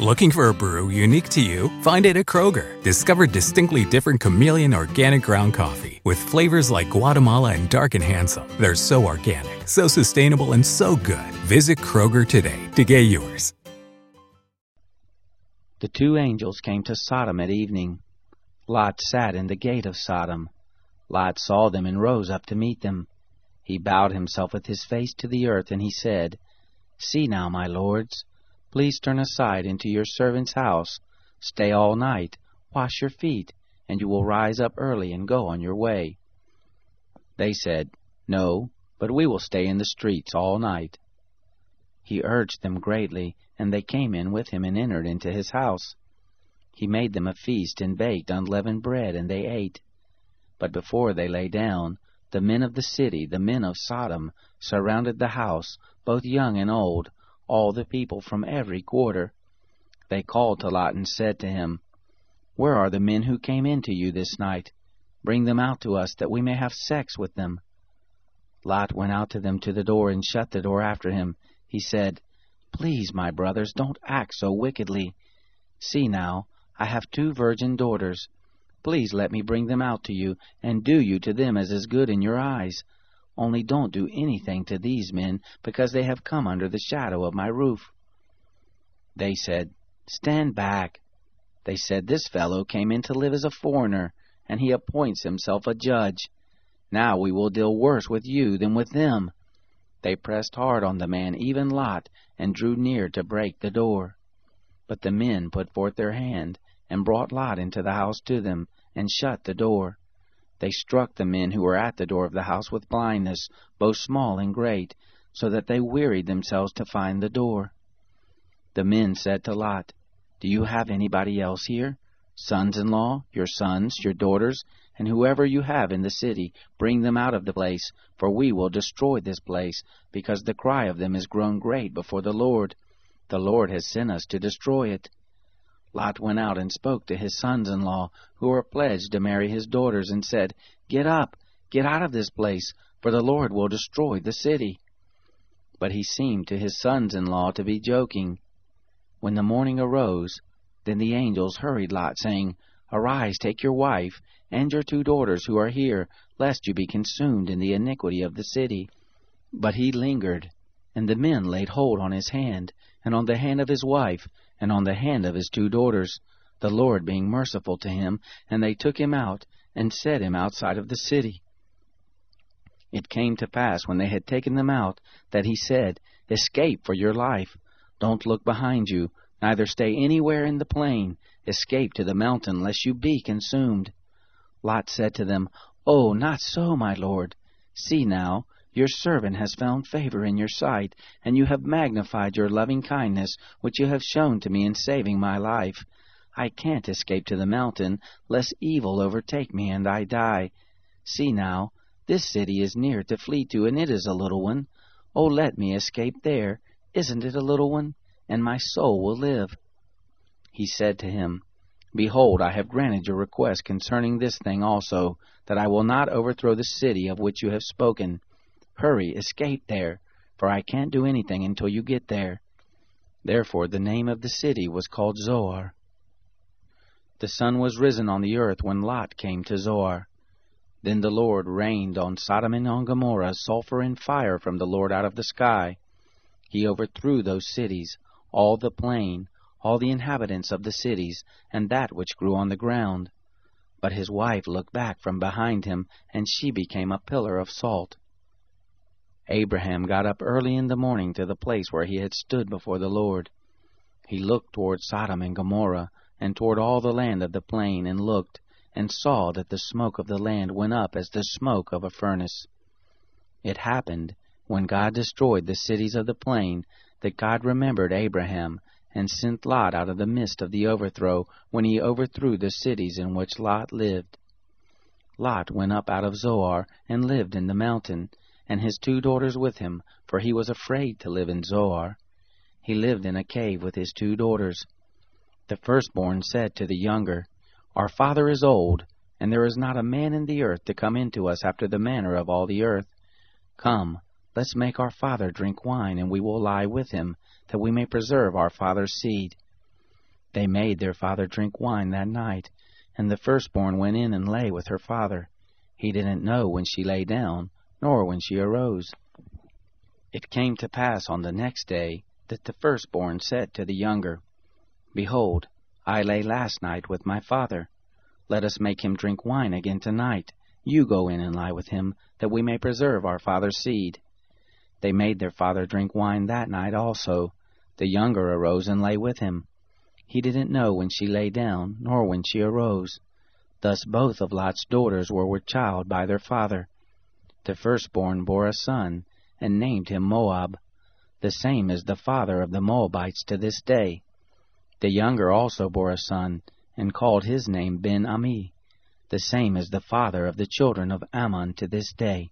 Looking for a brew unique to you? Find it at Kroger. Discover distinctly different chameleon organic ground coffee with flavors like Guatemala and Dark and Handsome. They're so organic, so sustainable, and so good. Visit Kroger today to get yours. The two angels came to Sodom at evening. Lot sat in the gate of Sodom. Lot saw them and rose up to meet them. He bowed himself with his face to the earth, and he said, See now, my lords, please turn aside into your servant's house, stay all night, wash your feet, and you will rise up early and go on your way. They said, No, but we will stay in the streets all night. He urged them greatly, and they came in with him and entered into his house. He made them a feast and baked unleavened bread, and they ate. But before they lay down, the men of the city, the men of Sodom, surrounded the house, both young and old, all the people from every quarter. They called to Lot and said to him, Where are the men who came in to you this night? Bring them out to us, that we may have sex with them. Lot went out to them to the door and shut the door after him. He said, Please, my brothers, don't act so wickedly. See now, I have two virgin daughters. Please let me bring them out to you, and do you to them as is good in your eyes. Only don't do anything to these men, because they have come under the shadow of my roof. They said, Stand back. They said, This fellow came in to live as a foreigner, and he appoints himself a judge. Now we will deal worse with you than with them. They pressed hard on the man, even Lot, and drew near to break the door. But the men put forth their hand, and brought Lot into the house to them, and shut the door. They struck the men who were at the door of the house with blindness, both small and great, so that they wearied themselves to find the door. The men said to Lot, Do you have anybody else here? Sons in law, your sons, your daughters, and whoever you have in the city, bring them out of the place, for we will destroy this place, because the cry of them is grown great before the Lord. The Lord has sent us to destroy it. Lot went out and spoke to his sons in law, who were pledged to marry his daughters, and said, Get up, get out of this place, for the Lord will destroy the city. But he seemed to his sons in law to be joking. When the morning arose, then the angels hurried Lot, saying, Arise, take your wife, and your two daughters who are here, lest you be consumed in the iniquity of the city. But he lingered, and the men laid hold on his hand, and on the hand of his wife, and on the hand of his two daughters, the Lord being merciful to him, and they took him out, and set him outside of the city. It came to pass, when they had taken them out, that he said, Escape for your life. Don't look behind you, neither stay anywhere in the plain. Escape to the mountain, lest you be consumed. Lot said to them, Oh, not so, my lord. See now, your servant has found favor in your sight, and you have magnified your loving kindness, which you have shown to me in saving my life. I can't escape to the mountain, lest evil overtake me and I die. See now, this city is near to flee to, and it is a little one. Oh, let me escape there. Isn't it a little one? And my soul will live. He said to him, Behold, I have granted your request concerning this thing also, that I will not overthrow the city of which you have spoken. Hurry, escape there, for I can't do anything until you get there. Therefore the name of the city was called Zoar. The sun was risen on the earth when Lot came to Zoar. Then the Lord rained on Sodom and on Gomorrah sulphur and fire from the Lord out of the sky. He overthrew those cities, all the plain, all the inhabitants of the cities, and that which grew on the ground. But his wife looked back from behind him, and she became a pillar of salt. Abraham got up early in the morning to the place where he had stood before the Lord. He looked toward Sodom and Gomorrah, and toward all the land of the plain, and looked, and saw that the smoke of the land went up as the smoke of a furnace. It happened, when God destroyed the cities of the plain, that God remembered Abraham, and sent Lot out of the midst of the overthrow, when he overthrew the cities in which Lot lived. Lot went up out of Zoar, and lived in the mountain, and his two daughters with him, for he was afraid to live in Zoar. He lived in a cave with his two daughters. The firstborn said to the younger, Our father is old, and there is not a man in the earth to come in to us after the manner of all the earth. Come, let's make our father drink wine, and we will lie with him, that we may preserve our father's seed. They made their father drink wine that night, and the firstborn went in and lay with her father. He didn't know when she lay down, nor when she arose. It came to pass on the next day that the firstborn said to the younger, Behold, I lay last night with my father. Let us make him drink wine again tonight. You go in and lie with him, that we may preserve our father's seed. They made their father drink wine that night also. The younger arose and lay with him. He didn't know when she lay down, nor when she arose. Thus both of Lot's daughters were with child by their father. The firstborn bore a son, and named him Moab. The same is the father of the Moabites to this day. The younger also bore a son, and called his name Ben Ammi. The same is the father of the children of Ammon to this day.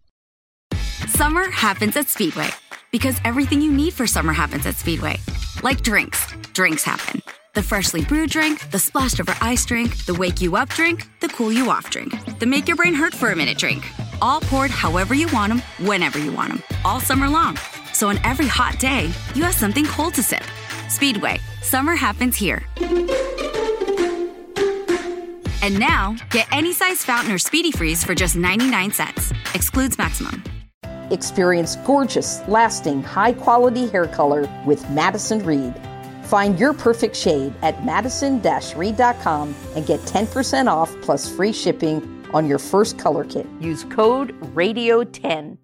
Summer happens at Speedway because everything you need for summer happens at Speedway. Like drinks, drinks happen. The freshly brewed drink, the splashed over ice drink, the wake you up drink, the cool you off drink, the make your brain hurt for a minute drink. All poured however you want them, whenever you want them, all summer long. So on every hot day, you have something cold to sip. Speedway, summer happens here. And now, get any size fountain or speedy freeze for just 99 cents. Excludes maximum. Experience gorgeous, lasting, high quality hair color with Madison Reed. Find your perfect shade at madison reed.com and get 10% off plus free shipping on your first color kit. Use code RADIO10.